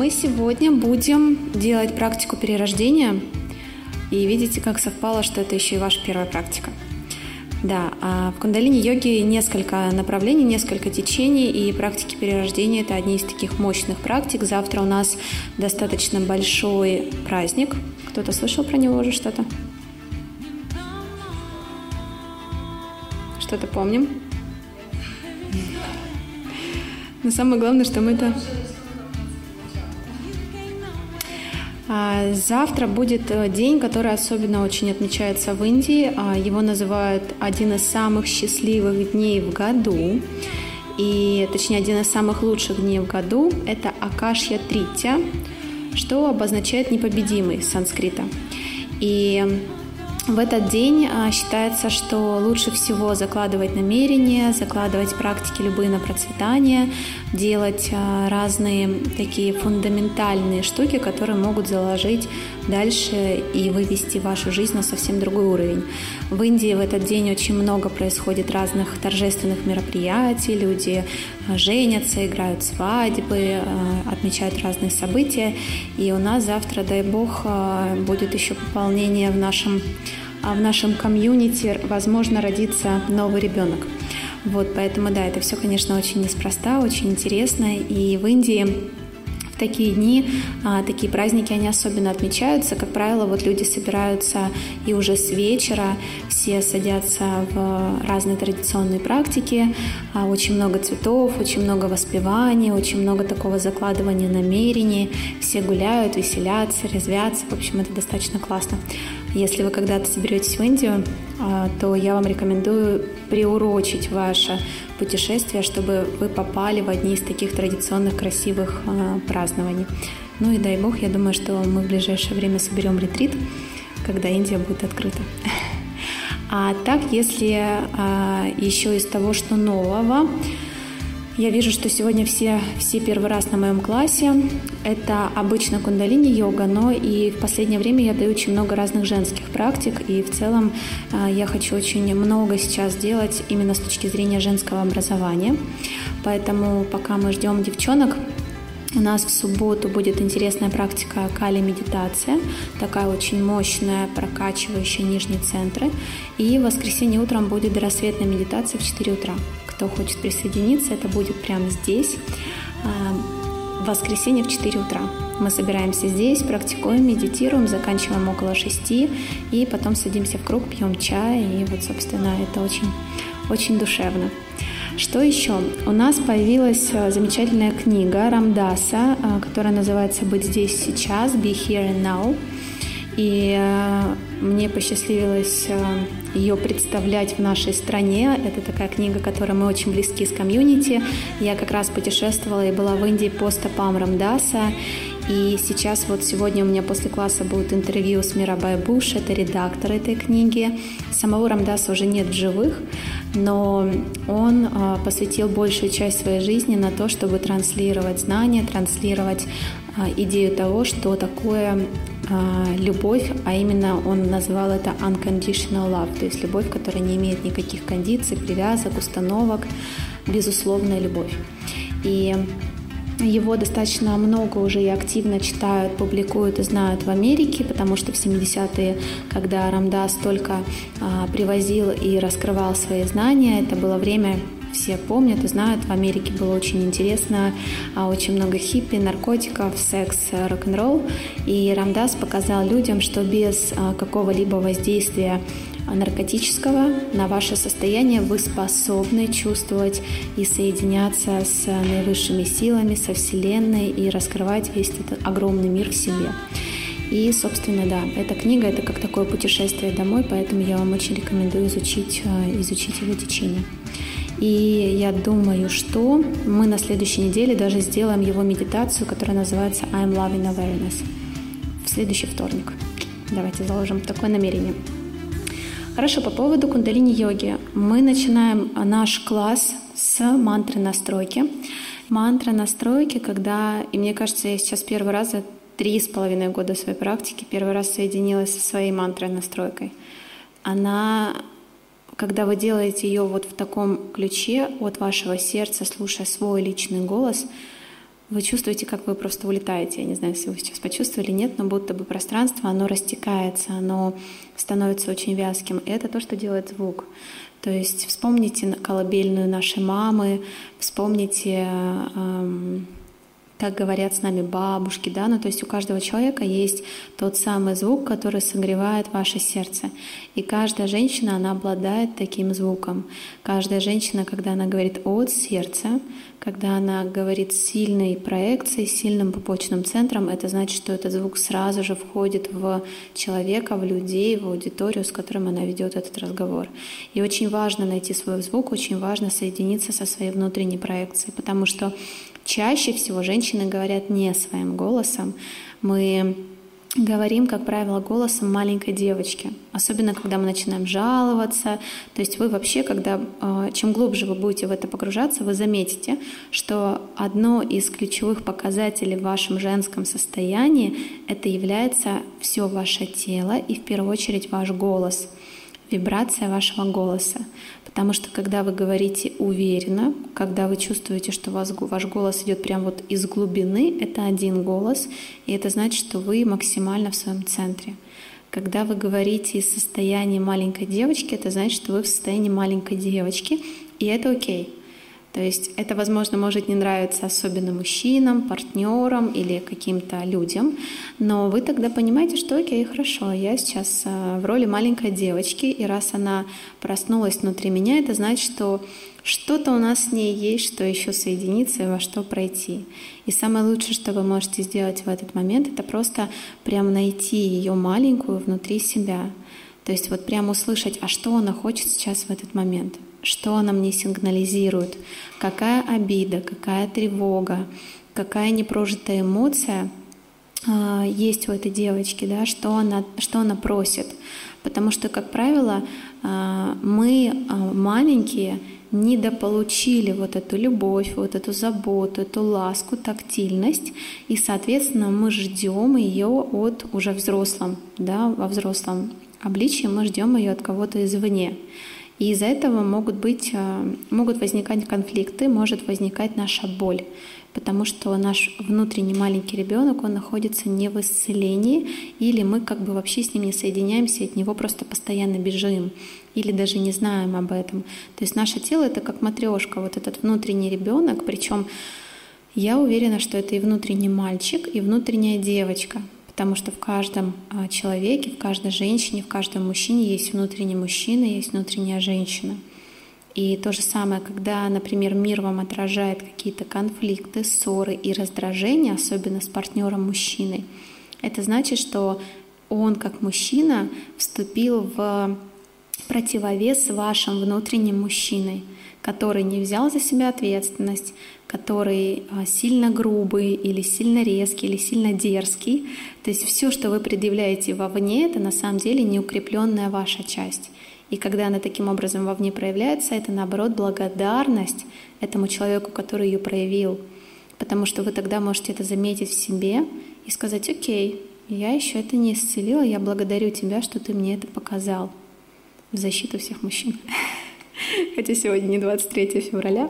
мы сегодня будем делать практику перерождения. И видите, как совпало, что это еще и ваша первая практика. Да, а в кундалини-йоге несколько направлений, несколько течений, и практики перерождения – это одни из таких мощных практик. Завтра у нас достаточно большой праздник. Кто-то слышал про него уже что-то? Что-то помним? Но самое главное, что мы это завтра будет э, день, который особенно очень отмечается в Индии. А, его называют один из самых счастливых дней в году. И, точнее, один из самых лучших дней в году – это Акашья Тритя, что обозначает непобедимый санскрита. И в этот день а, считается, что лучше всего закладывать намерения, закладывать практики любые на процветание, делать а, разные такие фундаментальные штуки, которые могут заложить дальше и вывести вашу жизнь на совсем другой уровень. В Индии в этот день очень много происходит разных торжественных мероприятий, люди а, женятся, играют свадьбы, отмечают разные события. И у нас завтра, дай бог, будет еще пополнение в нашем а в нашем комьюнити, возможно, родится новый ребенок. Вот, поэтому, да, это все, конечно, очень неспроста, очень интересно. И в Индии такие дни, а, такие праздники, они особенно отмечаются. Как правило, вот люди собираются и уже с вечера все садятся в разные традиционные практики. А, очень много цветов, очень много воспеваний, очень много такого закладывания намерений. Все гуляют, веселятся, резвятся. В общем, это достаточно классно. Если вы когда-то соберетесь в Индию, а, то я вам рекомендую приурочить ваше путешествие, чтобы вы попали в одни из таких традиционных красивых а, празднований. Ну и дай бог, я думаю, что мы в ближайшее время соберем ретрит, когда Индия будет открыта. А так, если а, еще из того, что нового, я вижу, что сегодня все, все первый раз на моем классе. Это обычно кундалини-йога, но и в последнее время я даю очень много разных женских практик, и в целом а, я хочу очень много сейчас делать именно с точки зрения женского образования. Поэтому пока мы ждем девчонок, у нас в субботу будет интересная практика кали-медитация, такая очень мощная, прокачивающая нижние центры. И в воскресенье утром будет рассветная медитация в 4 утра кто хочет присоединиться, это будет прямо здесь. А, в воскресенье в 4 утра. Мы собираемся здесь, практикуем, медитируем, заканчиваем около 6 и потом садимся в круг, пьем чай. И вот, собственно, это очень, очень душевно. Что еще? У нас появилась а, замечательная книга Рамдаса, а, которая называется «Быть здесь сейчас», «Be here and now». И мне посчастливилось ее представлять в нашей стране. Это такая книга, которой мы очень близки с комьюнити. Я как раз путешествовала и была в Индии по стопам Рамдаса. И сейчас вот сегодня у меня после класса будет интервью с Мирабай Буш, это редактор этой книги. Самого Рамдаса уже нет в живых, но он а, посвятил большую часть своей жизни на то, чтобы транслировать знания, транслировать идею того, что такое любовь, а именно он назвал это unconditional love, то есть любовь, которая не имеет никаких кондиций, привязок, установок, безусловная любовь. И его достаточно много уже и активно читают, публикуют и знают в Америке, потому что в 70-е, когда Рамдас только а, привозил и раскрывал свои знания, это было время все помнят и знают, в Америке было очень интересно, а, очень много хиппи, наркотиков, секс, рок-н-ролл. И Рамдас показал людям, что без а, какого-либо воздействия наркотического на ваше состояние вы способны чувствовать и соединяться с наивысшими силами, со Вселенной и раскрывать весь этот огромный мир в себе. И, собственно, да, эта книга – это как такое путешествие домой, поэтому я вам очень рекомендую изучить, а, изучить его течение. И я думаю, что мы на следующей неделе даже сделаем его медитацию, которая называется I'm Loving Awareness в следующий вторник. Давайте заложим такое намерение. Хорошо, по поводу кундалини-йоги. Мы начинаем наш класс с мантры настройки. Мантра настройки, когда, и мне кажется, я сейчас первый раз за три с половиной года своей практики первый раз соединилась со своей мантрой настройкой. Она когда вы делаете ее вот в таком ключе от вашего сердца, слушая свой личный голос, вы чувствуете, как вы просто улетаете. Я не знаю, если вы сейчас почувствовали, нет, но будто бы пространство, оно растекается, оно становится очень вязким. И это то, что делает звук. То есть вспомните колыбельную нашей мамы, вспомните эм, как говорят с нами бабушки, да, ну то есть у каждого человека есть тот самый звук, который согревает ваше сердце. И каждая женщина, она обладает таким звуком. Каждая женщина, когда она говорит от сердца, когда она говорит сильной проекцией, сильным пупочным центром, это значит, что этот звук сразу же входит в человека, в людей, в аудиторию, с которым она ведет этот разговор. И очень важно найти свой звук, очень важно соединиться со своей внутренней проекцией, потому что Чаще всего женщины говорят не своим голосом. Мы говорим, как правило, голосом маленькой девочки, особенно когда мы начинаем жаловаться. То есть вы вообще, когда а, чем глубже вы будете в это погружаться, вы заметите, что одно из ключевых показателей в вашем женском состоянии это является все ваше тело и в первую очередь ваш голос, вибрация вашего голоса. Потому что когда вы говорите уверенно, когда вы чувствуете, что вас, ваш голос идет прямо вот из глубины, это один голос, и это значит, что вы максимально в своем центре. Когда вы говорите из состояния маленькой девочки, это значит, что вы в состоянии маленькой девочки, и это окей. То есть это, возможно, может не нравиться особенно мужчинам, партнерам или каким-то людям, но вы тогда понимаете, что окей, хорошо, я сейчас э, в роли маленькой девочки, и раз она проснулась внутри меня, это значит, что что-то у нас с ней есть, что еще соединиться и во что пройти. И самое лучшее, что вы можете сделать в этот момент, это просто прям найти ее маленькую внутри себя. То есть вот прям услышать, а что она хочет сейчас в этот момент – что она мне сигнализирует, какая обида, какая тревога, какая непрожитая эмоция э, есть у этой девочки, да, что она, что она просит. Потому что, как правило, э, мы э, маленькие недополучили вот эту любовь, вот эту заботу, эту ласку, тактильность, и, соответственно, мы ждем ее от уже взрослом, да, во взрослом обличии мы ждем ее от кого-то извне. И из-за этого могут, быть, э, могут возникать конфликты, может возникать наша боль, потому что наш внутренний маленький ребенок, он находится не в исцелении, или мы как бы вообще с ним не соединяемся, от него просто постоянно бежим, или даже не знаем об этом. То есть наше тело это как матрешка, вот этот внутренний ребенок, причем я уверена, что это и внутренний мальчик, и внутренняя девочка, потому что в каждом а, человеке, в каждой женщине, в каждом мужчине есть внутренний мужчина, есть внутренняя женщина. И то же самое, когда, например, мир вам отражает какие-то конфликты, ссоры и раздражения, особенно с партнером мужчиной, это значит, что он как мужчина вступил в противовес вашим внутренним мужчиной, который не взял за себя ответственность, который а, сильно грубый или сильно резкий или сильно дерзкий. То есть все, что вы предъявляете вовне, это на самом деле неукрепленная ваша часть. И когда она таким образом вовне проявляется, это наоборот благодарность этому человеку, который ее проявил. Потому что вы тогда можете это заметить в себе и сказать, окей, я еще это не исцелила, я благодарю тебя, что ты мне это показал. В защиту всех мужчин. Хотя сегодня не 23 февраля.